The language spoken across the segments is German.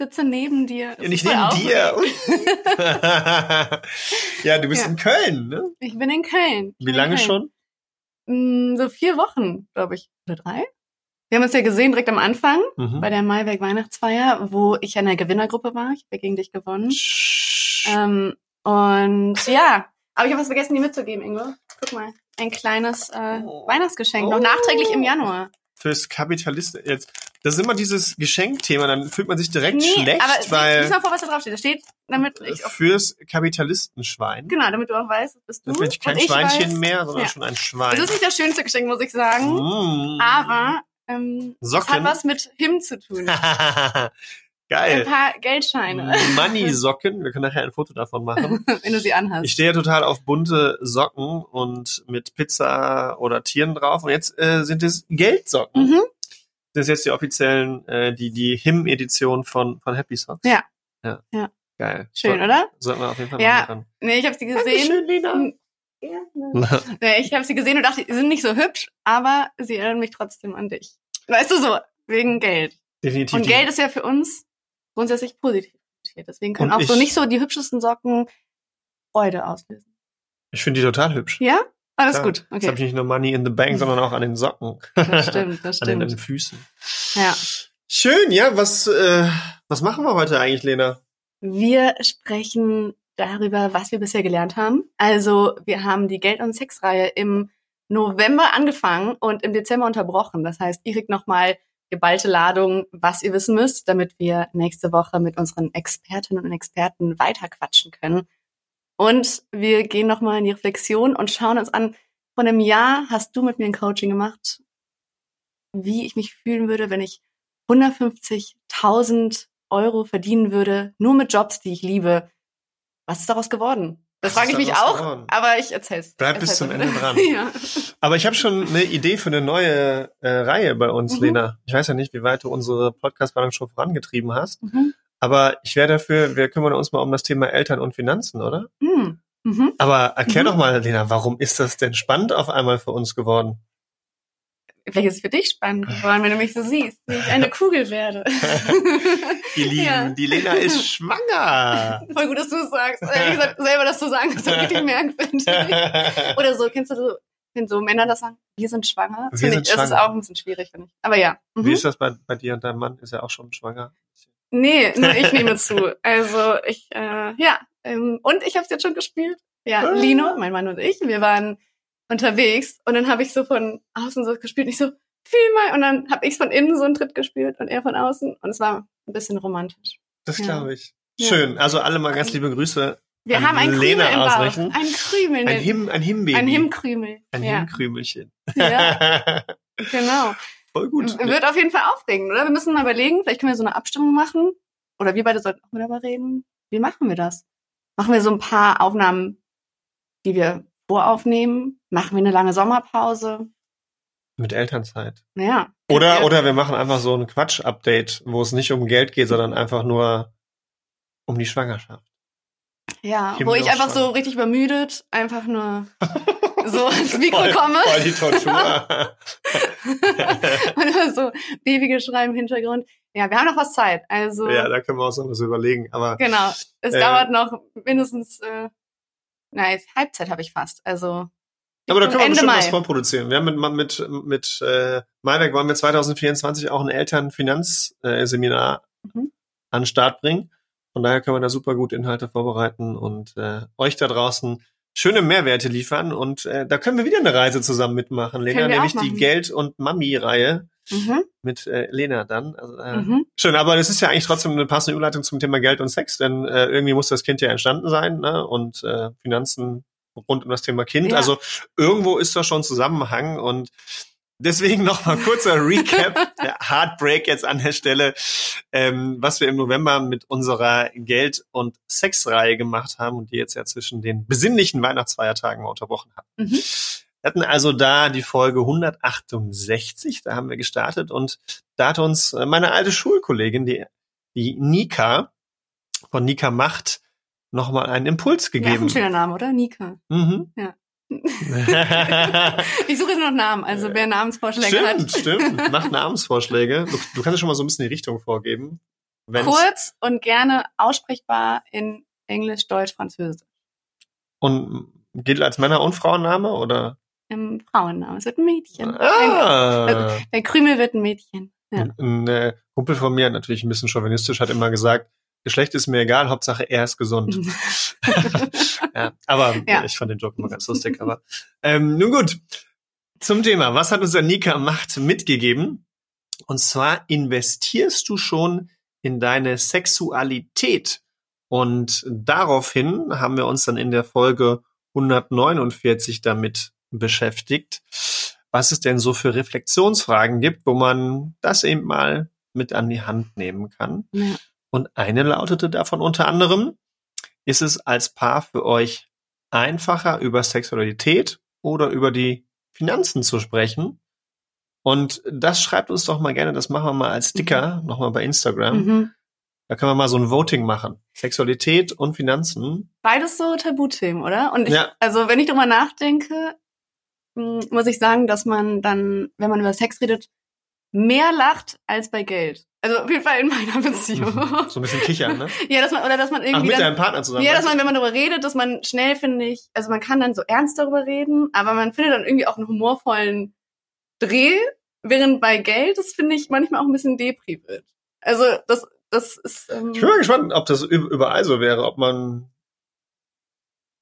Sitze neben dir. Ja, nicht neben dir. ja, du bist Ja. in Köln, ne? Ich bin in Köln. Wie lange Köln. schon? Mm, So vier Wochen, glaube ich. Oder drei? Wir haben uns ja gesehen direkt am Anfang Mhm. bei der Maiwerk Weihnachtsfeier, wo ich in der Gewinnergruppe war. Ich habe gegen dich gewonnen. Ähm, und ja, aber ich habe was vergessen, dir mitzugeben, Ingo. Guck mal, ein kleines äh, Oh. Weihnachtsgeschenk, noch Oh. nachträglich im Januar. Fürs Kapitalisten jetzt. Das ist immer dieses Geschenkthema, dann fühlt man sich direkt schlecht, aber weil mal vor, was da drauf steht. Da steht, damit ich fürs Kapitalistenschwein. genau, damit du auch weißt, das bist du. Da bin ich kein ich Schweinchen weiß, mehr, sondern ja. schon ein Schwein. ist nicht das schönste Geschenk, muss ich sagen. Mm. Aber ähm, Socken. hat was mit Him zu tun. Ein Geil. paar Geldscheine, Money-Socken. Wir können nachher ein Foto davon machen. wenn du sie anhast. Ich stehe ja total auf bunte Socken und mit Pizza oder Tieren drauf. Und jetzt äh, sind es Geldsocken. Mhm. Das sind jetzt die offiziellen, äh, die, die Him-Edition von, von Happy Socks. Ja. Ja. Ja. Geil. Schön, so, oder? Sollten wir auf jeden Fall Ja. machen. Nee, ich habe sie gesehen. Dankeschön, Lena. Gerne. Nee, ich habe sie gesehen und dachte, sie sind nicht so hübsch, aber sie erinnern mich trotzdem an dich. Weißt du so, wegen Geld. Definitiv. Und Geld ist ja für uns grundsätzlich positiv. Deswegen können Und auch so ich- nicht so die hübschesten Socken Freude auslösen. Ich finde die total hübsch. Ja? Alles Ja. gut. Jetzt habe Okay. ich nicht nur Money in the Bank, sondern auch an den Socken. Das stimmt, das an, den, an stimmt. den Füßen. Ja. Schön, ja. Was, äh, was machen wir heute eigentlich, Lena? Wir sprechen darüber, was wir bisher gelernt haben. Also wir haben die Geld- und Sexreihe im November angefangen und im Dezember unterbrochen. Das heißt, ihr kriegt nochmal geballte Ladung, was ihr wissen müsst, damit wir nächste Woche mit unseren Expertinnen und Experten weiterquatschen können. Und wir gehen nochmal in die Reflexion und schauen uns an, vor einem Jahr hast du mit mir ein Coaching gemacht, wie ich mich fühlen würde, wenn ich 150.000 Euro verdienen würde, nur mit Jobs, die ich liebe. Was ist daraus geworden? Das frage ich mich auch, geworden? aber ich erzähl's. Bleib bis zum. Ende dran. ja. Aber ich habe schon eine Idee für eine neue äh, Reihe bei uns, Mhm. Lena. Ich weiß ja nicht, wie weit du unsere Podcast-Planung schon vorangetrieben hast. Mhm. Aber ich wäre dafür, wir kümmern uns mal um das Thema Eltern und Finanzen, oder? Hm. Mhm. Aber erklär Mhm. doch mal, Lena, warum ist das denn spannend auf einmal für uns geworden? Vielleicht ist es für dich spannend geworden, wenn du mich so siehst, wie ich eine Kugel werde. Ihr Lieben, Ja. die Lena ist schwanger. Voll gut, dass du es sagst. Ehrlich gesagt, selber das zu sagen, das ist richtig merkwürdig. Oder so, kennst du so, wenn so Männer das sagen, wir sind schwanger? Das Wir sind ich, das ist schwanger. auch ein bisschen schwierig, finde ich. Aber ja. Mhm. Wie ist das bei, bei dir und deinem Mann? Ist er auch schon schwanger? Nee, nur ich nehme zu. Also ich, äh, ja. Ähm, und ich habe es jetzt schon gespielt. Ja, Ah. Lino, mein Mann und ich, wir waren unterwegs und dann habe ich so von außen so gespielt. Und ich so, fühl mal. Und dann habe ich von innen so einen Tritt gespielt und er von außen. Und es war ein bisschen romantisch. Das Ja. glaube ich. Ja. Schön. Also alle mal ganz liebe Grüße. Wir haben ein Krümel Lena im Bauch. ausrichten. Ein Krümel. Ein Him, ein Himbaby. Ein Himkrümel. Ein ja. Himkrümelchen. ja, genau. Voll gut. Wird auf jeden Fall aufregend, oder? Wir müssen mal überlegen, vielleicht können wir so eine Abstimmung machen. Oder wir beide sollten auch mal darüber reden. Wie machen wir das? Machen wir so ein paar Aufnahmen, die wir voraufnehmen? Machen wir eine lange Sommerpause? Mit Elternzeit. Naja. Oder, Ja. oder wir machen einfach so ein Quatsch-Update, wo es nicht um Geld geht, sondern einfach nur um die Schwangerschaft. Ja, Himmel wo ich einfach so Schwangen. richtig übermüdet einfach nur so ins Mikro Voll, komme voll die Tortur. und so Babygeschrei im Hintergrund. Ja, wir haben noch was Zeit. Also ja, da können wir uns noch was überlegen. Aber genau. Es Äh, dauert noch mindestens, äh, nein, Halbzeit habe ich fast. Also Aber da können wir Ende bestimmt Mai. was vorproduzieren. Wir haben mit, mit, mit äh, Maiwerk wollen wir 2024 auch ein Elternfinanzseminar Mhm. an den Start bringen. Von daher können wir da super gut Inhalte vorbereiten und äh, euch da draußen schöne Mehrwerte liefern. Und äh, da können wir wieder eine Reise zusammen mitmachen, Lena, nämlich die. Geld- und Mami-Reihe mhm, mit äh, Lena dann. Also, äh, mhm. Schön, aber das ist ja eigentlich trotzdem eine passende Überleitung zum Thema Geld und Sex, denn äh, irgendwie muss das Kind ja entstanden sein, ne? Und äh, Finanzen rund um das Thema Kind. Ja. Also irgendwo ist da schon Zusammenhang und Deswegen noch mal kurzer Recap, der Heartbreak jetzt an der Stelle, ähm, was wir im November mit unserer Geld- und Sexreihe gemacht haben und die jetzt ja zwischen den besinnlichen Weihnachtsfeiertagen mal unterbrochen haben. Mhm. Wir hatten also da die Folge 168, da haben wir gestartet und da hat uns äh, meine alte Schulkollegin, die, die Nika, von Nika Macht, nochmal einen Impuls Ja, auch gegeben. ein schöner Name, oder? Nika. Mhm. Ja. Ich suche jetzt noch Namen, also wer Namensvorschläge stimmt, hat. stimmt. Macht Namensvorschläge. Du, du kannst ja schon mal so ein bisschen die Richtung vorgeben. Kurz und gerne aussprechbar in Englisch, Deutsch, Französisch. Und gilt als Männer- und Frauenname oder? Im Frauennamen. Es wird ein Mädchen. Ein, Ah. der Krümel wird ein Mädchen. Ja. Ein äh, Kumpel von mir, natürlich ein bisschen chauvinistisch, hat immer gesagt, Geschlecht ist mir egal, Hauptsache er ist gesund. ja, aber Ja. ich fand den Joke immer ganz lustig. Aber ähm, nun gut, zum Thema. Was hat uns der Nika Macht mitgegeben? Und zwar investierst du schon in deine Sexualität. Und daraufhin haben wir uns dann in der Folge 149 damit beschäftigt, was es denn so für Reflexionsfragen gibt, wo man das eben mal mit an die Hand nehmen kann. Ja. Und eine lautete davon unter anderem, ist es als Paar für euch einfacher, über Sexualität oder über die Finanzen zu sprechen? Und das schreibt uns doch mal gerne, das machen wir mal als Sticker, nochmal bei Instagram. Mhm. Da können wir mal so ein Voting machen. Sexualität und Finanzen. Beides so Tabuthemen, oder? Und ich, Ja. also wenn ich drüber nachdenke, mh, muss ich sagen, dass man dann, wenn man über Sex redet, mehr lacht als bei Geld. Also auf jeden Fall in meiner Beziehung. So ein bisschen kichern, ne? ja, dass man, oder dass man Ach, irgendwie mit dann, deinem Partner zusammen. Ja, dass man, wenn man darüber redet, dass man schnell, finde ich, also man kann dann so ernst darüber reden, aber man findet dann irgendwie auch einen humorvollen Dreh, während bei Geld, das finde ich manchmal auch ein bisschen depri wird. Also das, das ist, ähm, Ich bin mal gespannt, ob das üb- überall so wäre, ob man,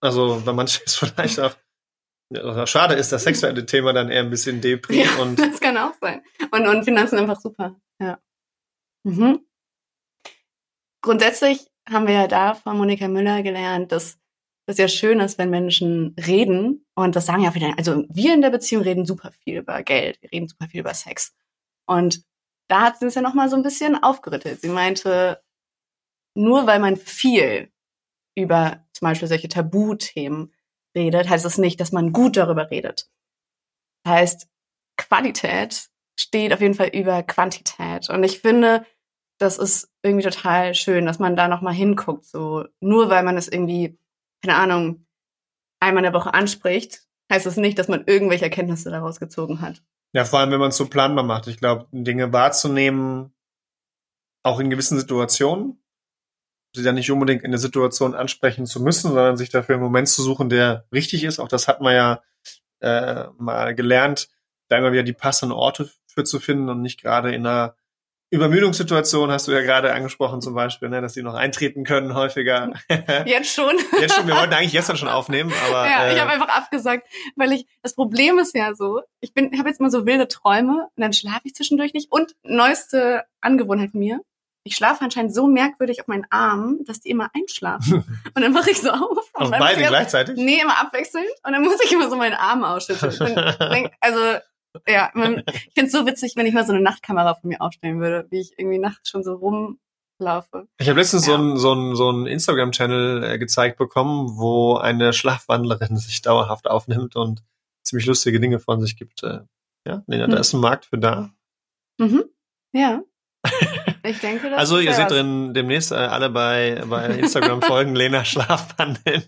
also bei manchen ist vielleicht auch, schade ist das sexuelle Thema dann eher ein bisschen Depri ja, und das kann auch sein. Und, und Finanzen einfach super, ja. Mhm. Grundsätzlich haben wir ja da von Monika Müller gelernt, dass das ja schön ist, wenn Menschen reden. Und das sagen ja viele, also wir in der Beziehung reden super viel über Geld, wir reden super viel über Sex. Und da hat sie es ja nochmal so ein bisschen aufgerüttelt. Sie meinte, nur weil man viel über zum Beispiel solche Tabuthemen redet, heißt es nicht, dass man gut darüber redet. Heißt, Qualität steht auf jeden Fall über Quantität. Und ich finde, das ist irgendwie total schön, dass man da nochmal hinguckt. So, nur weil man es irgendwie, keine Ahnung, einmal in der Woche anspricht, heißt das nicht, dass man irgendwelche Erkenntnisse daraus gezogen hat. ja, vor allem wenn man es so planbar macht. Ich glaube, Dinge wahrzunehmen, auch in gewissen Situationen, sie dann nicht unbedingt in der Situation ansprechen zu müssen, sondern sich dafür einen Moment zu suchen, der richtig ist. Auch das hat man ja äh, mal gelernt, da immer wieder die passenden Orte für zu finden und nicht gerade in einer Übermüdungssituation, hast du ja gerade angesprochen zum Beispiel, ne, dass die noch eintreten können häufiger. Jetzt schon. Jetzt schon, wir wollten eigentlich gestern schon aufnehmen, aber ja, ich äh, habe einfach abgesagt, weil ich das Problem ist ja so, ich bin habe jetzt mal so wilde Träume und dann schlafe ich zwischendurch nicht und neueste Angewohnheit von mir, ich schlafe anscheinend so merkwürdig auf meinen Armen, dass die immer einschlafen und dann wache ich so auf und auf beide ich- gleichzeitig. Nee, immer abwechselnd und dann muss ich immer so meinen Arm ausschütteln. Und also ja, man, ich finde es so witzig, wenn ich mal so eine Nachtkamera von mir aufstellen würde, wie ich irgendwie nachts schon so rumlaufe. Ich habe letztens so Ja. einen so einen so einen Instagram-Channel äh, gezeigt bekommen, wo eine Schlafwandlerin sich dauerhaft aufnimmt und ziemlich lustige Dinge von sich gibt. Äh, ja, Lena, Hm. da ist ein Markt für da. Mhm. Ja. Ich denke, das Also ihr seht was. drin demnächst äh, alle bei bei Instagram folgen Lena Schlafwandeln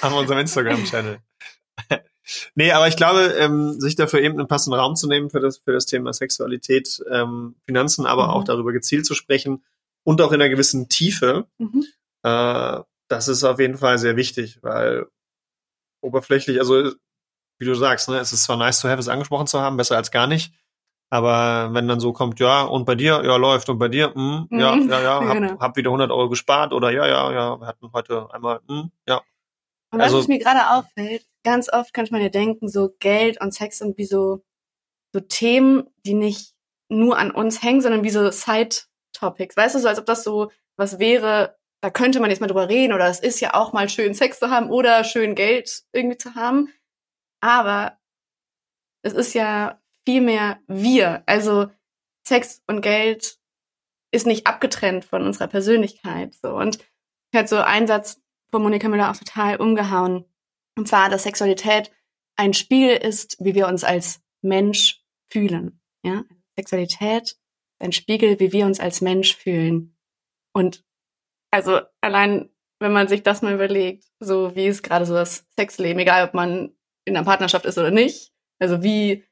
an unserem Instagram-Channel. Nee, aber ich glaube, ähm, sich dafür eben einen passenden Raum zu nehmen für das für das Thema Sexualität, ähm, Finanzen, aber Mhm. auch darüber gezielt zu sprechen und auch in einer gewissen Tiefe. Mhm. Äh, das ist auf jeden Fall sehr wichtig, weil oberflächlich, also wie du sagst, ne, es ist zwar nice to have, es angesprochen zu haben, besser als gar nicht. Aber wenn dann so kommt, ja, und bei dir, ja, läuft, und bei dir, mm, ja, ja, ja, hab, Genau. hab wieder 100 Euro gespart, oder ja, ja, ja, wir hatten heute einmal, mm, ja. Und was Also- mir gerade auffällt, ganz oft könnte man ja denken, so Geld und Sex sind wie so, so Themen, die nicht nur an uns hängen, sondern wie so Side-Topics. Weißt du, so als ob das so was wäre, da könnte man jetzt mal drüber reden oder es ist ja auch mal schön Sex zu haben oder schön Geld irgendwie zu haben. Aber es ist ja viel mehr wir. Also Sex und Geld ist nicht abgetrennt von unserer Persönlichkeit. So. Und ich hatte so einen Satz von Monika Müller auch total umgehauen. Und zwar, dass Sexualität ein Spiegel ist, wie wir uns als Mensch fühlen. Ja? Sexualität ist ein Spiegel, wie wir uns als Mensch fühlen. Und also allein, wenn man sich das mal überlegt, so wie ist gerade so das Sexleben, egal ob man in einer Partnerschaft ist oder nicht, also wie,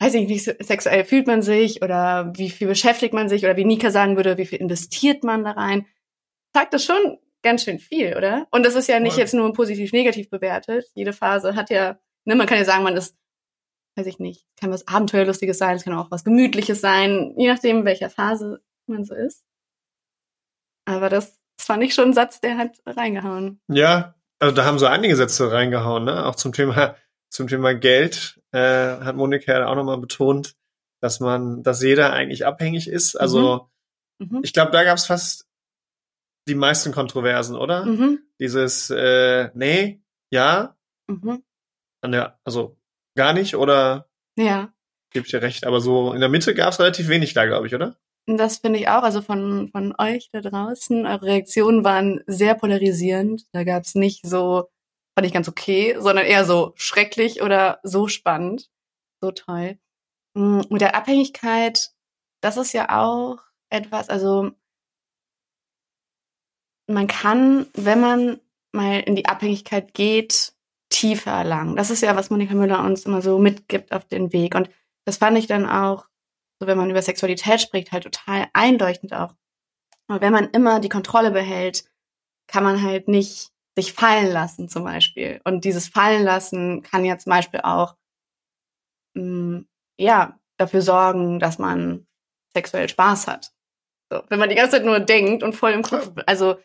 weiß ich nicht, sexuell fühlt man sich oder wie viel beschäftigt man sich oder wie Nika sagen würde, wie viel investiert man da rein, sagt das schon ganz schön viel, oder? Und das ist ja nicht jetzt nur positiv-negativ bewertet. Jede Phase hat ja, ne, man kann ja sagen, man ist, weiß ich nicht, kann was Abenteuerlustiges sein, es kann auch was Gemütliches sein, je nachdem, welcher Phase man so ist. Aber das, das fand ich schon ein Satz, der hat reingehauen. Ja, also da haben so einige Sätze reingehauen, ne? Auch zum Thema, zum Thema Geld, äh, hat Monika ja auch nochmal betont, dass man, dass jeder eigentlich abhängig ist. Also mhm. Mhm. ich glaube, da gab es fast die meisten Kontroversen, oder? Mhm. Dieses äh, nee, ja, mhm. an der, also gar nicht oder ja. Gebe ich dir recht. Aber so in der Mitte gab es relativ wenig da, glaube ich, oder? Das finde ich auch. Also von, von euch da draußen, eure Reaktionen waren sehr polarisierend. Da gab es nicht so, fand ich ganz okay, sondern eher so schrecklich oder so spannend. So toll. Mm, mit der Abhängigkeit, das ist ja auch etwas, also man kann, wenn man mal in die Abhängigkeit geht, tiefer erlangen. Das ist ja, was Monika Müller uns immer so mitgibt auf den Weg. Und das fand ich dann auch, so wenn man über Sexualität spricht, halt total einleuchtend auch. Aber wenn man immer die Kontrolle behält, kann man halt nicht sich fallen lassen zum Beispiel. Und dieses Fallen lassen kann ja zum Beispiel auch, mh, mm, ja, dafür sorgen, dass man sexuell Spaß hat. So, wenn man die ganze Zeit nur denkt und voll im Kopf, also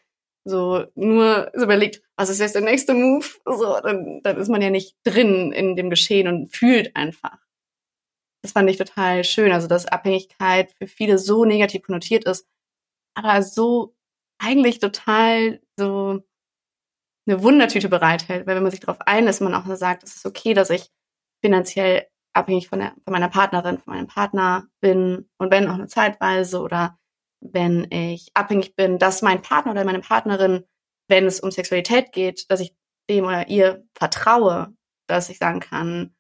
so nur so überlegt, was ist jetzt der nächste Move, so, dann, dann ist man ja nicht drin in dem Geschehen und fühlt einfach. Das fand ich total schön, also dass Abhängigkeit für viele so negativ konnotiert ist, aber so eigentlich total so eine Wundertüte bereithält, weil wenn man sich darauf einlässt, man auch sagt, es ist okay, dass ich finanziell abhängig von, der, von meiner Partnerin, von meinem Partner bin und wenn auch eine Zeitweise oder wenn ich abhängig bin, dass mein Partner oder meine Partnerin, wenn es um Sexualität geht, dass ich dem oder ihr vertraue, dass ich sagen kann,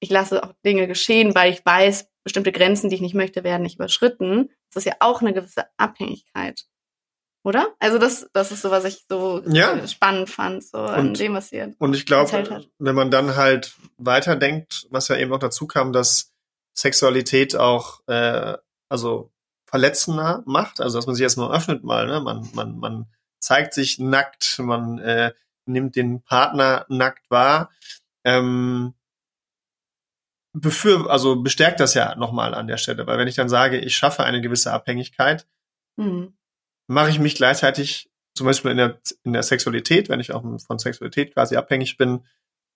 ich lasse auch Dinge geschehen, weil ich weiß, bestimmte Grenzen, die ich nicht möchte, werden nicht überschritten. Das ist ja auch eine gewisse Abhängigkeit. Oder? Also das, das ist so, was ich so ja. spannend fand, so an dem, was ihr Und ich glaube, wenn man dann halt weiterdenkt, was ja eben auch dazu kam, dass Sexualität auch, äh, also verletzender macht, also dass man sich erstmal öffnet mal, ne? man, man, man zeigt sich nackt, man äh, nimmt den Partner nackt wahr, ähm, befür, also bestärkt das ja nochmal an der Stelle, weil wenn ich dann sage, ich schaffe eine gewisse Abhängigkeit, mhm. mache ich mich gleichzeitig zum Beispiel in der, in der Sexualität, wenn ich auch von Sexualität quasi abhängig bin,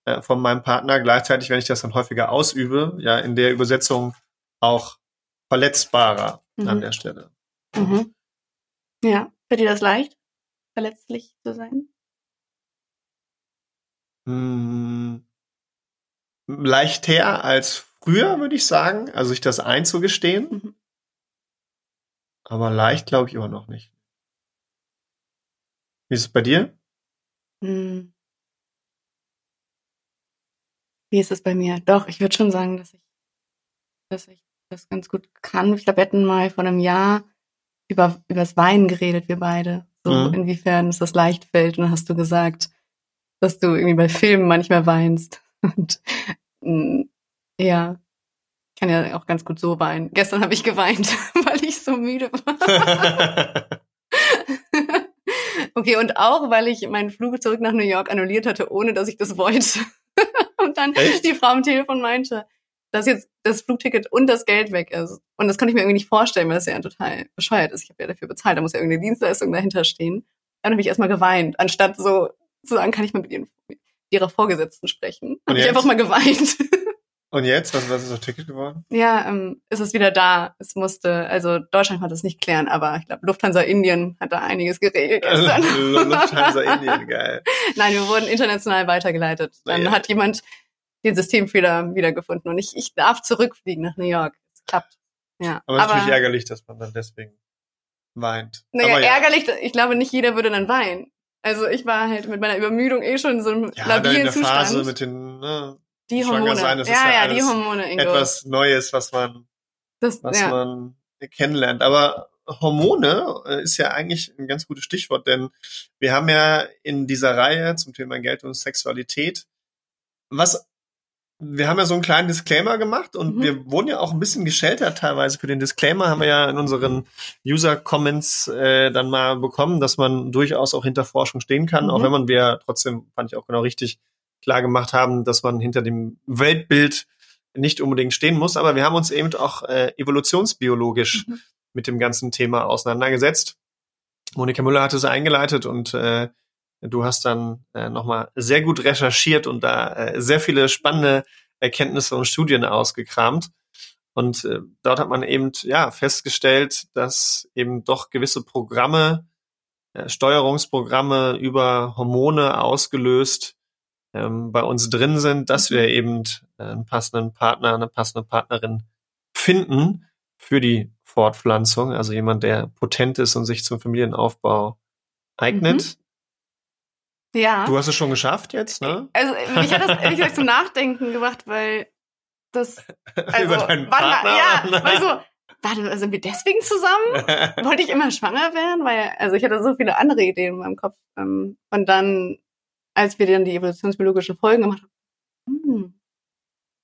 äh, von meinem Partner, gleichzeitig, wenn ich das dann häufiger ausübe, ja, in der Übersetzung auch verletzbarer mhm. an der Stelle. Mhm. Ja, fällt dir das leicht, verletzlich zu sein? Hm, leichter als früher, würde ich sagen, also sich das einzugestehen. Mhm. Aber leicht glaube ich immer noch nicht. Wie ist es bei dir? Hm. Wie ist es bei mir? Doch, ich würde schon sagen, dass ich, dass ich das ganz gut kann. Ich glaube, wir hatten mal vor einem Jahr über übers Weinen geredet, wir beide. So mhm. inwiefern es das leicht fällt. Und dann hast du gesagt, dass du irgendwie bei Filmen manchmal weinst. Und mm, ja, kann ja auch ganz gut so weinen. Gestern habe ich geweint, weil ich so müde war. okay, und auch, weil ich meinen Flug zurück nach New York annulliert hatte, ohne dass ich das wollte. und dann Echt? die Frau am Telefon meinte, dass jetzt das Flugticket und das Geld weg ist. Und das konnte ich mir irgendwie nicht vorstellen, weil das ja total bescheuert ist. Ich habe ja dafür bezahlt, da muss ja irgendeine Dienstleistung dahinter stehen. Dann habe ich erstmal geweint, anstatt so zu sagen, kann ich mal mit, ihren, mit ihrer Vorgesetzten sprechen. Habe ich einfach mal geweint. Und jetzt? Was, was ist das Ticket geworden? Ja, ähm, ist es wieder da. Es musste, also Deutschland konnte es nicht klären, aber ich glaube, Lufthansa Indien hat da einiges geregelt gestern. Lufthansa Indien, geil. Nein, wir wurden international weitergeleitet. Dann ja. hat jemand den Systemfehler wiedergefunden und ich, ich darf zurückfliegen nach New York. Es klappt. Ja. Aber es ist natürlich ärgerlich, dass man dann deswegen weint. Naja, Aber ja. ärgerlich, ich glaube nicht jeder würde dann weinen. Also ich war halt mit meiner Übermüdung eh schon in so einem Ja, dann in labilen der Zustand. Phase mit den ne, die Hormone. sein, das ist ja, ja ja, die Hormone, Ingo. etwas Neues, was man, das, was ja. man kennenlernt. Aber Hormone äh, ist ja eigentlich ein ganz gutes Stichwort, denn wir haben ja in dieser Reihe zum Thema Geld und Sexualität was wir haben ja so einen kleinen Disclaimer gemacht und Mhm. wir wurden ja auch ein bisschen gescheltert teilweise für den Disclaimer, haben wir ja in unseren User-Comments äh, dann mal bekommen, dass man durchaus auch hinter Forschung stehen kann, Mhm. auch wenn man wir trotzdem, fand ich auch genau richtig, klar gemacht haben, dass man hinter dem Weltbild nicht unbedingt stehen muss, aber wir haben uns eben auch äh, evolutionsbiologisch Mhm. mit dem ganzen Thema auseinandergesetzt. Monika Müller hatte es eingeleitet und äh, du hast dann äh, nochmal sehr gut recherchiert und da äh, sehr viele spannende Erkenntnisse und Studien ausgekramt. Und äh, dort hat man eben ja festgestellt, dass eben doch gewisse Programme, äh, Steuerungsprogramme über Hormone ausgelöst ähm, bei uns drin sind, dass wir eben äh, einen passenden Partner, eine passende Partnerin finden für die Fortpflanzung, also jemand, der potent ist und sich zum Familienaufbau eignet. Ja. Du hast es schon geschafft jetzt, ne? Also mich hat das ehrlich gesagt zum Nachdenken gebracht, weil das also Über deinen warte Partner? mal, ja, weil so, warte, sind wir deswegen zusammen? Wollte ich immer schwanger werden? Weil, also ich hatte so viele andere Ideen in meinem Kopf. Ähm, und dann, als wir dann die evolutionsbiologischen Folgen gemacht haben, hm,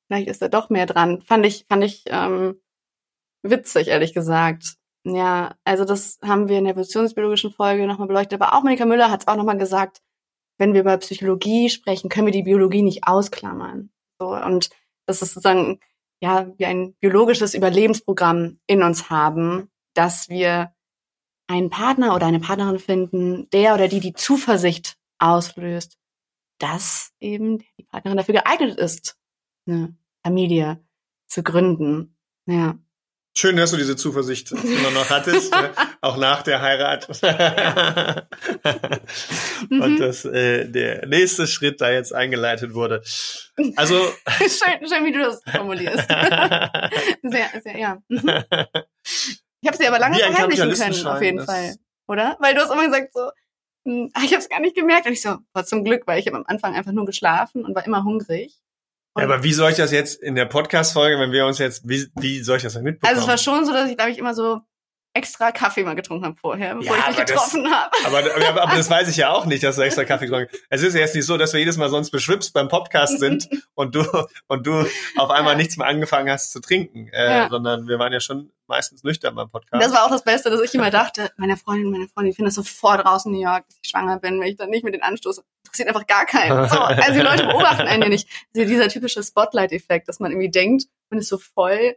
vielleicht ist da doch mehr dran. Fand ich, fand ich ähm, witzig, ehrlich gesagt. Ja, also das haben wir in der evolutionsbiologischen Folge nochmal beleuchtet. Aber auch Monika Müller hat es auch nochmal gesagt, wenn wir über Psychologie sprechen, können wir die Biologie nicht ausklammern. So, und das ist sozusagen ja wie ein biologisches Überlebensprogramm in uns haben, dass wir einen Partner oder eine Partnerin finden, der oder die die Zuversicht auslöst, dass eben die Partnerin dafür geeignet ist, eine Familie zu gründen. Ja. Schön, dass du diese Zuversicht immer noch hattest, ne? auch nach der Heirat. Und Mhm. dass äh, der nächste Schritt da jetzt eingeleitet wurde. Also schön, schön, wie du das formulierst. sehr, sehr, ja. Mhm. Ich habe sie aber lange verheimlichen können, auf jeden Fall. Oder? Weil du hast immer gesagt so, hm, ah, ich habe es gar nicht gemerkt. Und ich so, war zum Glück, weil ich habe am Anfang einfach nur geschlafen und war immer hungrig. Ja, aber wie soll ich das jetzt in der Podcast-Folge, wenn wir uns jetzt, wie, wie soll ich das denn mitbekommen? Also es war schon so, dass ich, glaube ich, immer so extra Kaffee mal getrunken habe vorher, bevor Ja, ich dich getroffen habe. aber, aber, aber das weiß ich ja auch nicht, dass du extra Kaffee getrunken hast. Es ist ja jetzt nicht so, dass wir jedes Mal sonst beschwipst beim Podcast sind und du, und du auf einmal Ja. nichts mehr angefangen hast zu trinken, äh, Ja. sondern wir waren ja schon meistens nüchtern beim Podcast. Das war auch das Beste, dass ich immer dachte, meine Freundin, meine Freundin, die finden das sofort raus in New York, dass ich schwanger bin, wenn ich dann nicht mit den anstoße. Interessiert einfach gar keinen. So, also die Leute beobachten einen ja nicht. Also dieser typische Spotlight-Effekt, dass man irgendwie denkt, man ist so voll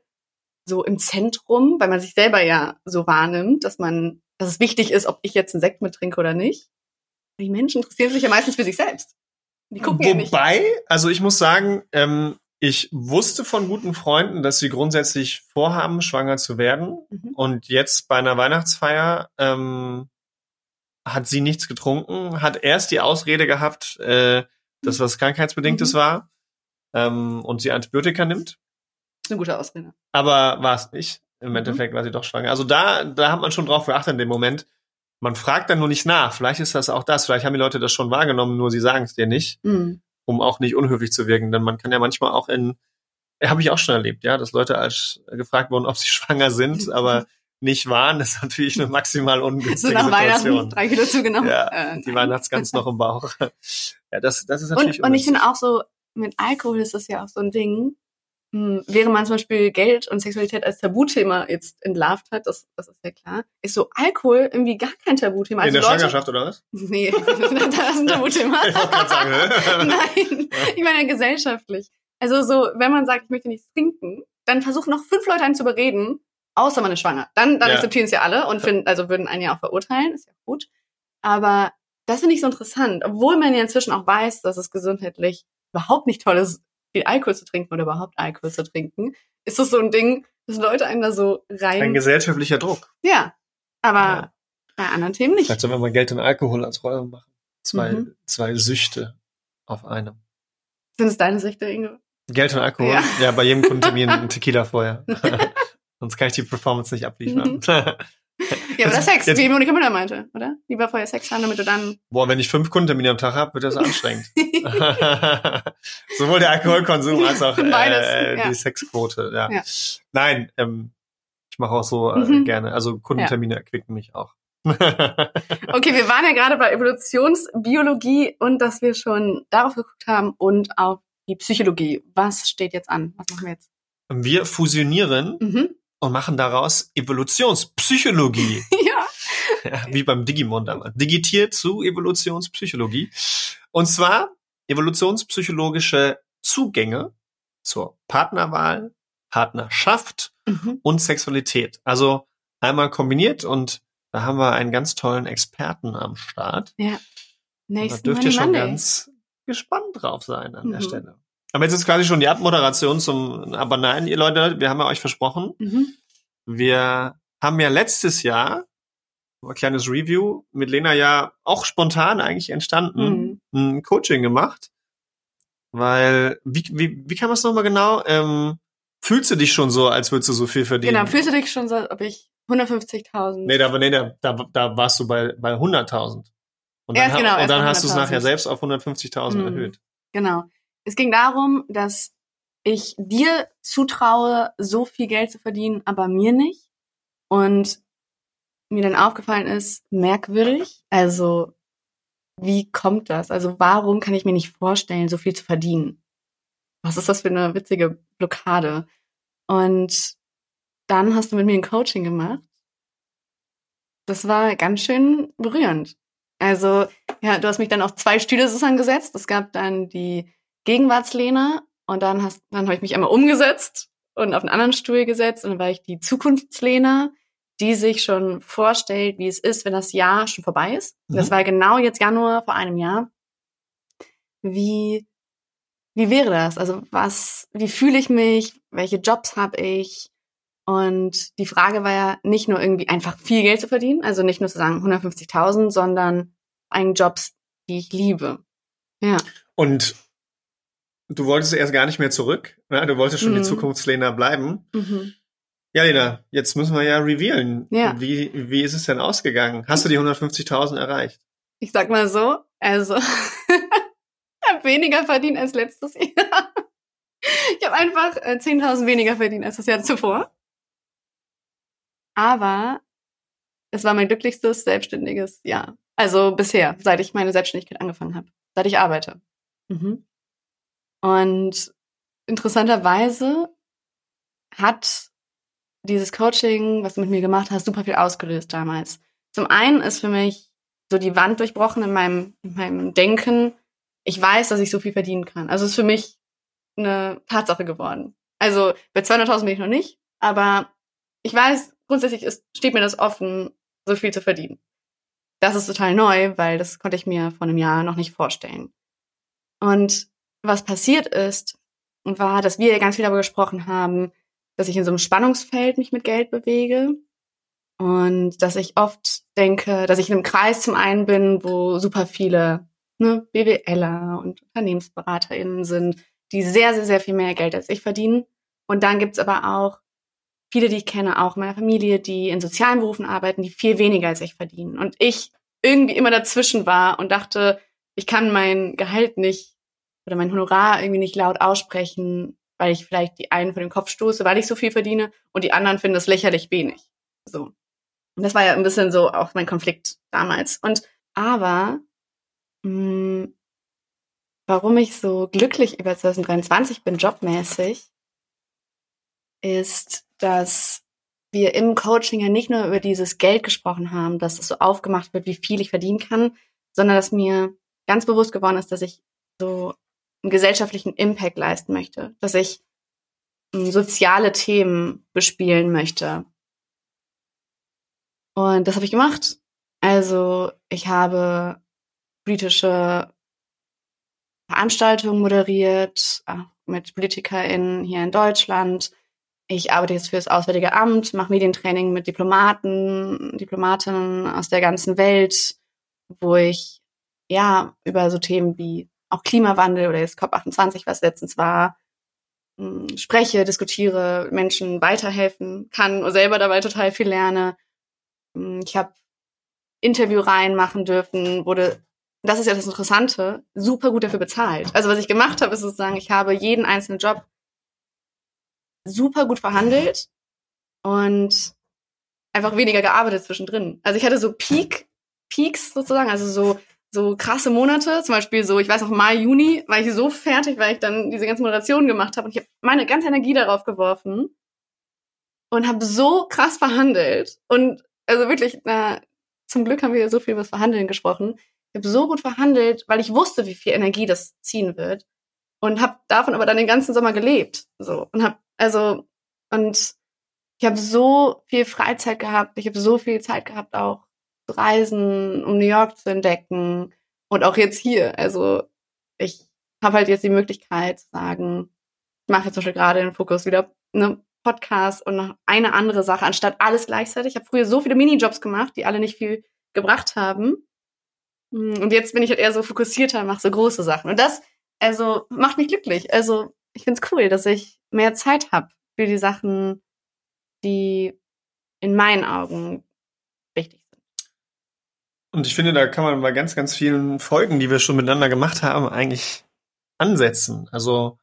so im Zentrum, weil man sich selber ja so wahrnimmt, dass man, dass es wichtig ist, ob ich jetzt einen Sekt mittrinke oder nicht. Die Menschen interessieren sich ja meistens für sich selbst. Die gucken ja nicht. Wobei, also ich muss sagen, ähm, ich wusste von guten Freunden, dass sie grundsätzlich vorhaben, schwanger zu werden. Mhm. Und jetzt bei einer Weihnachtsfeier ähm, hat sie nichts getrunken, hat erst die Ausrede gehabt, äh, dass was krankheitsbedingtes Mhm. war ähm, und sie Antibiotika nimmt. Ist eine gute Ausrede. Aber war es nicht. Im Mhm. Endeffekt war sie doch schwanger. Also da, da hat man schon drauf geachtet in dem Moment. Man fragt dann nur nicht nach. Vielleicht ist das auch das. Vielleicht haben die Leute das schon wahrgenommen, nur sie sagen es dir nicht Mhm. um auch nicht unhöflich zu wirken. Denn man kann ja manchmal auch in, habe ich auch schon erlebt, ja, dass Leute als gefragt wurden, ob sie schwanger sind, aber nicht waren. Das ist natürlich eine maximal So ungünstige nach Weihnachten drei Kilo zugenommen. Ja, Äh, die. Weihnachtsgans noch im Bauch. Ja, das, das ist natürlich Und, und ich finde auch so, mit Alkohol ist das ja auch so ein Ding. Hm, Während man zum Beispiel Geld und Sexualität als Tabuthema jetzt entlarvt hat, das, das ist ja klar, ist so Alkohol irgendwie gar kein Tabuthema. in Also der Leute, Schwangerschaft oder was? Nee, das ist ein Tabuthema. Ich sagen? Nein, ich meine gesellschaftlich. Also so, wenn man sagt, ich möchte nichts trinken, dann versuchen noch fünf Leute einen zu überreden, außer man ist schwanger. Dann, dann Ja. akzeptieren es ja alle und finden, also würden einen ja auch verurteilen, ist ja gut. Aber das finde ich so interessant, obwohl man ja inzwischen auch weiß, dass es gesundheitlich überhaupt nicht toll ist, viel Alkohol zu trinken oder überhaupt Alkohol zu trinken, ist das so ein Ding, dass Leute einen da so Ein rein. gesellschaftlicher Druck. Ja, aber Ja. bei anderen Themen nicht. Vielleicht sollen wir mal Geld und Alkohol als Rolle machen. Zwei, Mhm. zwei Süchte auf einem. Sind es deine Süchte, Inge? Geld und Alkohol? Ja. Ja, bei jedem Kundentermin ein Tequila vorher. Sonst kann ich die Performance nicht abliefern. Mhm. Ja, aber das Sex, Jetzt- wie Monika Müller meinte, oder? Lieber vorher Sex haben, damit du dann. Boah, wenn ich fünf Kundentermine am Tag habe, wird das anstrengend. Sowohl der Alkoholkonsum als auch äh, Beides, äh, ja. die Sexquote. Ja. Ja. Nein, ähm, ich mache auch so äh, Mhm. gerne. Also Kundentermine erquicken mich auch. Okay, wir waren ja gerade bei Evolutionsbiologie und dass wir schon darauf geguckt haben und auf die Psychologie. Was steht jetzt an? Was machen wir jetzt? Wir fusionieren Mhm. Und machen daraus Evolutionspsychologie. Ja. Ja, wie beim Digimon damals. Digitiert zu Evolutionspsychologie. Und zwar evolutionspsychologische Zugänge zur Partnerwahl, Partnerschaft Mhm. und Sexualität. Also einmal kombiniert und da haben wir einen ganz tollen Experten am Start. Und da Nächsten dürft ihr Money schon Monday. ganz gespannt drauf sein an der Mhm. Stelle. Aber jetzt ist quasi schon die Abmoderation zum, aber nein, ihr Leute, wir haben ja euch versprochen, Mhm. wir haben ja letztes Jahr, ein kleines Review, mit Lena ja auch spontan eigentlich entstanden, Mhm. ein Coaching gemacht. Weil, wie, wie, wie kann man es nochmal genau? Ähm, fühlst du dich schon so, als würdest du so viel verdienen? Genau, fühlst du dich schon so, als ob ich 150.000. Nee, da, nee da, da, da warst du bei, bei 100.000. Und Erst dann, genau, und dann hast du es 100.000. nachher selbst auf 150.000 Mhm. erhöht. Genau. Es ging darum, dass ich dir zutraue, so viel Geld zu verdienen, aber mir nicht. Und mir dann aufgefallen ist, merkwürdig. Also, wie kommt das? Also, warum kann ich mir nicht vorstellen, so viel zu verdienen? Was ist das für eine witzige Blockade? Und dann hast du mit mir ein Coaching gemacht. Das war ganz schön berührend. Also, ja, du hast mich dann auf zwei Stühle sozusagen gesetzt. Es gab dann die Gegenwartslehne und dann hast, dann habe ich mich einmal umgesetzt und auf einen anderen Stuhl gesetzt und dann war ich die Zukunftslehne, die sich schon vorstellt, wie es ist, wenn das Jahr schon vorbei ist. Mhm. Das war genau jetzt Januar vor einem Jahr. Wie, wie wäre das? Also was, wie fühle ich mich? Welche Jobs habe ich? Und die Frage war ja nicht nur irgendwie einfach viel Geld zu verdienen, also nicht nur zu sagen 150.000, sondern einen Jobs, die ich liebe. Ja. Und du wolltest erst gar nicht mehr zurück. Ne? Du wolltest schon Mhm. die Zukunftslena bleiben. Mhm. Ja, Lena, jetzt müssen wir ja revealen. Ja. Wie, wie ist es denn ausgegangen? Hast du die 150.000 erreicht? Ich sag mal so, also ich habe weniger verdient als letztes Jahr. Ich habe einfach äh, 10.000 weniger verdient als das Jahr zuvor. Aber es war mein glücklichstes selbstständiges Jahr. Also bisher, seit ich meine Selbstständigkeit angefangen habe, seit ich arbeite. Mhm. Und interessanterweise hat dieses Coaching, was du mit mir gemacht hast, super viel ausgelöst damals. Zum einen ist für mich so die Wand durchbrochen in meinem, in meinem Denken. Ich weiß, dass ich so viel verdienen kann. Also es ist für mich eine Tatsache geworden. Also bei 200.000 bin ich noch nicht, aber ich weiß, grundsätzlich ist, steht mir das offen, so viel zu verdienen. Das ist total neu, weil das konnte ich mir vor einem Jahr noch nicht vorstellen. Und was passiert ist, war, dass wir ganz viel darüber gesprochen haben, dass ich in so einem Spannungsfeld mich mit Geld bewege und dass ich oft denke, dass ich in einem Kreis zum einen bin, wo super viele ne, BWLer und UnternehmensberaterInnen sind, die sehr, sehr, sehr viel mehr Geld als ich verdienen. Und dann gibt's aber auch viele, die ich kenne, auch in meiner Familie, die in sozialen Berufen arbeiten, die viel weniger als ich verdienen. Und ich irgendwie immer dazwischen war und dachte, ich kann mein Gehalt nicht oder mein Honorar irgendwie nicht laut aussprechen, weil ich vielleicht die einen vor den Kopf stoße, weil ich so viel verdiene und die anderen finden das lächerlich wenig. So. Und das war ja ein bisschen so auch mein Konflikt damals. Und aber mh, warum ich so glücklich über 2023 bin, jobmäßig, ist, dass wir im Coaching ja nicht nur über dieses Geld gesprochen haben, dass es so aufgemacht wird, wie viel ich verdienen kann, sondern dass mir ganz bewusst geworden ist, dass ich so einen gesellschaftlichen Impact leisten möchte, dass ich ähm, soziale Themen bespielen möchte. Und das habe ich gemacht. Also ich habe politische Veranstaltungen moderiert äh, mit PolitikerInnen hier in Deutschland. Ich arbeite jetzt für das Auswärtige Amt, mache Medientraining mit Diplomaten, Diplomatinnen aus der ganzen Welt, wo ich ja über so Themen wie auch Klimawandel oder jetzt COP28, was letztens war, hm, spreche, diskutiere, Menschen weiterhelfen kann und selber dabei total viel lerne. Hm, ich habe Interviewreihen machen dürfen, wurde, das ist ja das Interessante, super gut dafür bezahlt. Also was ich gemacht habe, ist sozusagen, ich habe jeden einzelnen Job super gut verhandelt und einfach weniger gearbeitet zwischendrin. Also ich hatte so Peak, Peaks sozusagen, also so so krasse Monate, zum Beispiel so, ich weiß noch, Mai, Juni, war ich so fertig, weil ich dann diese ganze Moderation gemacht habe und ich habe meine ganze Energie darauf geworfen und habe so krass verhandelt und also wirklich, na, zum Glück haben wir so viel über das Verhandeln gesprochen. Ich habe so gut verhandelt, weil ich wusste, wie viel Energie das ziehen wird und habe davon aber dann den ganzen Sommer gelebt, so und habe also und ich habe so viel Freizeit gehabt, ich habe so viel Zeit gehabt auch reisen, um New York zu entdecken und auch jetzt hier. Also ich habe halt jetzt die Möglichkeit zu sagen, ich mache jetzt zum Beispiel gerade den Fokus wieder eine Podcast und noch eine andere Sache, anstatt alles gleichzeitig. Ich habe früher so viele Minijobs gemacht, die alle nicht viel gebracht haben. Und jetzt bin ich halt eher so fokussierter und mache so große Sachen. Und das, also, macht mich glücklich. Also, ich finde es cool, dass ich mehr Zeit habe für die Sachen, die in meinen Augen. Und ich finde, da kann man bei ganz, ganz vielen Folgen, die wir schon miteinander gemacht haben, eigentlich ansetzen. Also,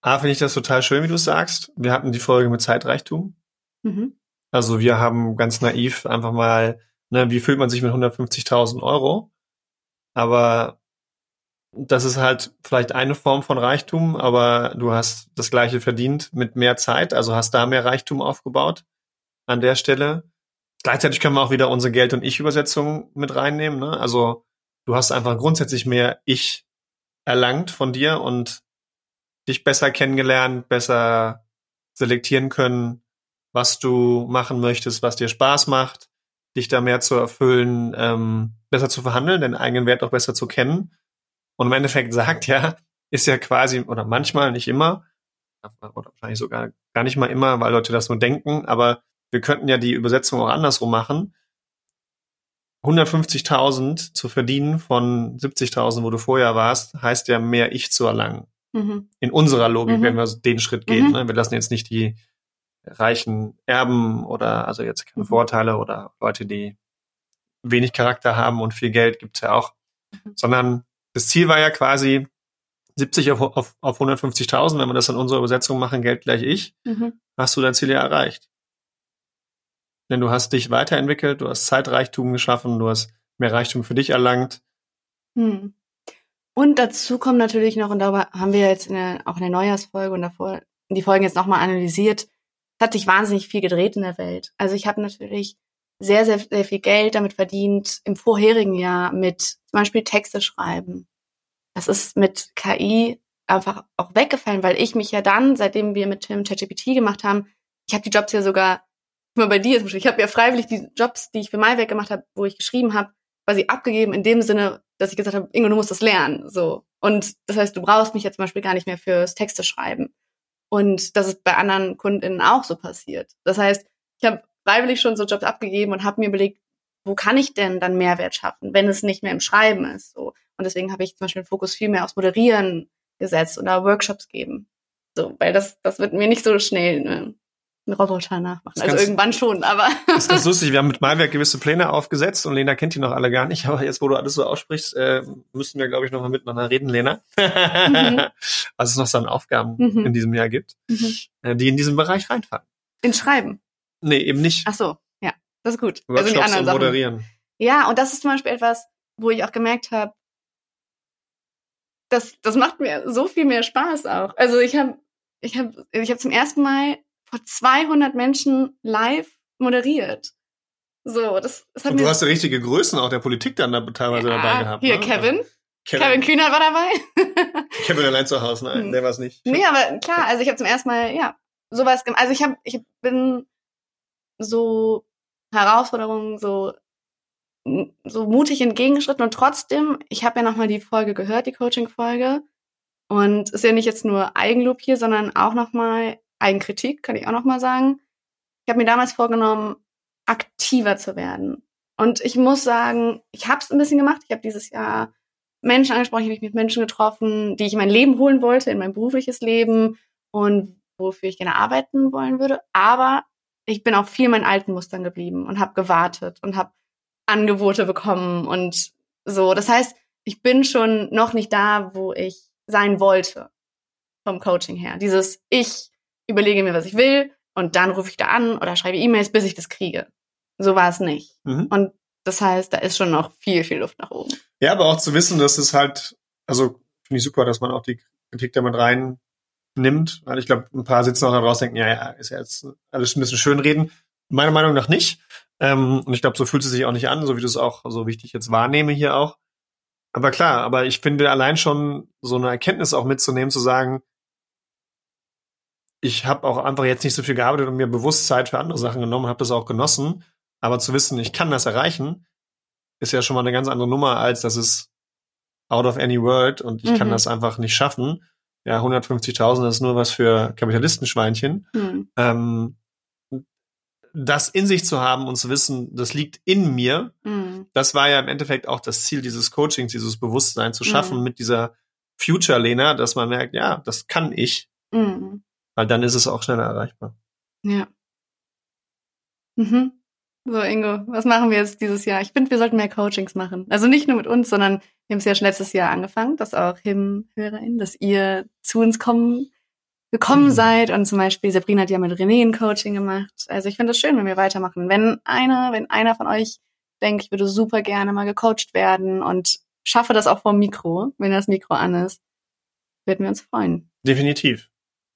A, finde ich das total schön, wie du sagst. Wir hatten die Folge mit Zeitreichtum. Mhm. Also wir haben ganz naiv einfach mal, ne, wie fühlt man sich mit 150.000 Euro? Aber das ist halt vielleicht eine Form von Reichtum, aber du hast das gleiche verdient mit mehr Zeit, also hast da mehr Reichtum aufgebaut an der Stelle. Gleichzeitig können wir auch wieder unsere Geld- und Ich-Übersetzung mit reinnehmen. Ne? Also du hast einfach grundsätzlich mehr Ich erlangt von dir und dich besser kennengelernt, besser selektieren können, was du machen möchtest, was dir Spaß macht, dich da mehr zu erfüllen, ähm, besser zu verhandeln, den eigenen Wert auch besser zu kennen. Und im Endeffekt sagt ja, ist ja quasi, oder manchmal, nicht immer, oder wahrscheinlich sogar gar nicht mal immer, weil Leute das nur denken, aber wir könnten ja die Übersetzung auch andersrum machen. 150.000 zu verdienen von 70.000, wo du vorher warst, heißt ja mehr Ich zu erlangen. Mhm. In unserer Logik, mhm. wenn wir den Schritt gehen. Mhm. Ne? Wir lassen jetzt nicht die reichen Erben oder also jetzt keine mhm. Vorteile oder Leute, die wenig Charakter haben und viel Geld gibt's ja auch, mhm. sondern das Ziel war ja quasi 70 auf, auf, auf 150.000, wenn wir das in unserer Übersetzung machen, Geld gleich ich, mhm. hast du dein Ziel ja erreicht. Denn du hast dich weiterentwickelt, du hast Zeitreichtum geschaffen, du hast mehr Reichtum für dich erlangt. Hm. Und dazu kommt natürlich noch, und darüber haben wir jetzt in der, auch in der Neujahrsfolge und davor die Folgen jetzt nochmal analysiert, hat sich wahnsinnig viel gedreht in der Welt. Also ich habe natürlich sehr, sehr, sehr viel Geld damit verdient im vorherigen Jahr mit zum Beispiel Texte schreiben. Das ist mit KI einfach auch weggefallen, weil ich mich ja dann, seitdem wir mit Tim ChatGPT gemacht haben, ich habe die Jobs ja sogar, mal bei dir, ich habe ja freiwillig die Jobs, die ich für MyWeg gemacht habe, wo ich geschrieben habe, quasi abgegeben in dem Sinne, dass ich gesagt habe, Ingo, du musst das lernen. So. Und das heißt, du brauchst mich jetzt zum Beispiel gar nicht mehr fürs Texte schreiben. Und das ist bei anderen KundInnen auch so passiert. Das heißt, ich habe freiwillig schon so Jobs abgegeben und habe mir überlegt, wo kann ich denn dann Mehrwert schaffen, wenn es nicht mehr im Schreiben ist. So. Und deswegen habe ich zum Beispiel den Fokus viel mehr aufs Moderieren gesetzt oder Workshops geben. So, weil das, das wird mir nicht so schnell ne, einen Roboter nachmachen. Das also irgendwann schon, aber. Das ist ganz lustig. Wir haben mit Malwerk gewisse Pläne aufgesetzt und Lena kennt die noch alle gar nicht. Aber jetzt, wo du alles so aussprichst, äh, müssten wir, glaube ich, noch mal miteinander reden, Lena. Mhm. Was es noch so an Aufgaben mhm. in diesem Jahr gibt, mhm. äh, die in diesem Bereich reinfallen. In Schreiben? Nee, eben nicht. Ach so, ja, das ist gut. Workshops also die anderen und moderieren. Sachen. Ja, und das ist zum Beispiel etwas, wo ich auch gemerkt habe, das, das macht mir so viel mehr Spaß auch. Also ich habe ich hab, ich hab zum ersten Mal vor 200 Menschen live moderiert. So, das, das hat Und du hast ja richtige Größen auch der Politik dann da teilweise ja, dabei gehabt. Hier, ne? Kevin. Kevin. Kevin Kühner war dabei. Kevin allein zu Hause, nein, hm. der war es nicht. Nee, aber klar, also ich habe zum ersten Mal, ja, sowas gemacht. Also ich habe, ich bin so Herausforderungen so so mutig entgegengeschritten und trotzdem, ich habe ja nochmal die Folge gehört, die Coaching-Folge. Und ist ja nicht jetzt nur Eigenlob hier, sondern auch nochmal Eigenkritik, kann ich auch noch mal sagen. Ich habe mir damals vorgenommen, aktiver zu werden. Und ich muss sagen, ich habe es ein bisschen gemacht. Ich habe dieses Jahr Menschen angesprochen, ich habe mich mit Menschen getroffen, die ich in mein Leben holen wollte, in mein berufliches Leben. und wofür ich gerne arbeiten wollen würde. Aber ich bin auch viel meinen alten Mustern geblieben und habe gewartet und habe Angebote bekommen und so. Das heißt, ich bin schon noch nicht da, wo ich sein wollte vom Coaching her. Dieses ich überlege mir, was ich will und dann rufe ich da an oder schreibe E-Mails, bis ich das kriege. So war es nicht. Mhm. Und das heißt, da ist schon noch viel, viel Luft nach oben. Ja, aber auch zu wissen, dass es halt, also finde ich super, dass man auch die Kritik damit rein nimmt. Weil ich glaube, ein paar sitzen auch da draußen denken, ja, ja, ist ja jetzt alles ein bisschen schönreden. Meiner Meinung nach nicht. Ähm, und ich glaube, so fühlt es sich auch nicht an, so wie du es auch so wichtig jetzt wahrnehme hier auch. Aber klar, aber ich finde allein schon so eine Erkenntnis auch mitzunehmen, zu sagen, ich habe auch einfach jetzt nicht so viel gearbeitet und mir bewusst Zeit für andere Sachen genommen, habe das auch genossen. Aber zu wissen, ich kann das erreichen, ist ja schon mal eine ganz andere Nummer, als dass es out of any world und ich mhm. kann das einfach nicht schaffen. Ja, 150.000 ist nur was für Kapitalistenschweinchen. Mhm. Ähm, das in sich zu haben und zu wissen, das liegt in mir, mhm. das war ja im Endeffekt auch das Ziel dieses Coachings, dieses Bewusstsein zu schaffen mhm. mit dieser Future-Lena, dass man merkt, ja, das kann ich. Mhm. Weil dann ist es auch schneller erreichbar. Ja. Mhm. So, Ingo, was machen wir jetzt dieses Jahr? Ich finde, wir sollten mehr Coachings machen. Also nicht nur mit uns, sondern wir haben es ja schon letztes Jahr angefangen, dass auch Him HörerInnen, dass ihr zu uns kommen, gekommen mhm. seid. Und zum Beispiel Sabrina hat ja mit René ein Coaching gemacht. Also ich finde es schön, wenn wir weitermachen. Wenn einer, wenn einer von euch denkt, ich würde super gerne mal gecoacht werden und schaffe das auch vom Mikro, wenn das Mikro an ist, würden wir uns freuen. Definitiv.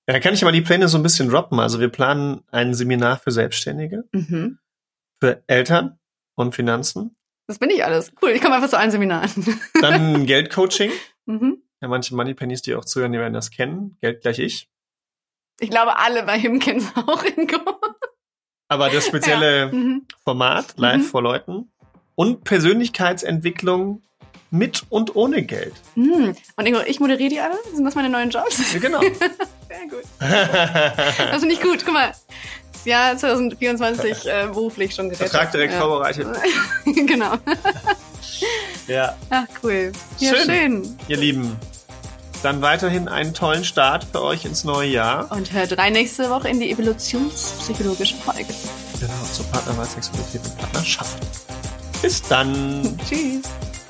Ja, kann ich mal die Pläne so ein bisschen droppen. Also wir planen ein Seminar für Selbstständige, mhm. für Eltern und Finanzen. Das bin ich alles. Cool, ich komme einfach zu allen Seminaren. Dann Geldcoaching. Mhm. Ja, manche Moneypennies, die auch zuhören, die werden das kennen. Geld gleich ich. Ich glaube, alle bei ihm kennen es auch, Ingo. Aber das spezielle ja. mhm. Format, live mhm. vor Leuten und Persönlichkeitsentwicklung mit und ohne Geld. Mhm. Und Ingo, ich moderiere die alle? Sind das meine neuen Jobs? Ja, genau. Sehr gut. Das finde ich gut. Guck mal, das Jahr 2024 äh, beruflich schon gerettet. Vertrag direkt ja. vorbereitet. genau. ja. Ach, cool. Ja, schön. schön. Ihr Lieben, dann weiterhin einen tollen Start für euch ins neue Jahr. Und hört rein nächste Woche in die evolutionspsychologische Folge. Genau, zur Partnerwahl, Sexualität und Partnerschaft. Bis dann. Tschüss.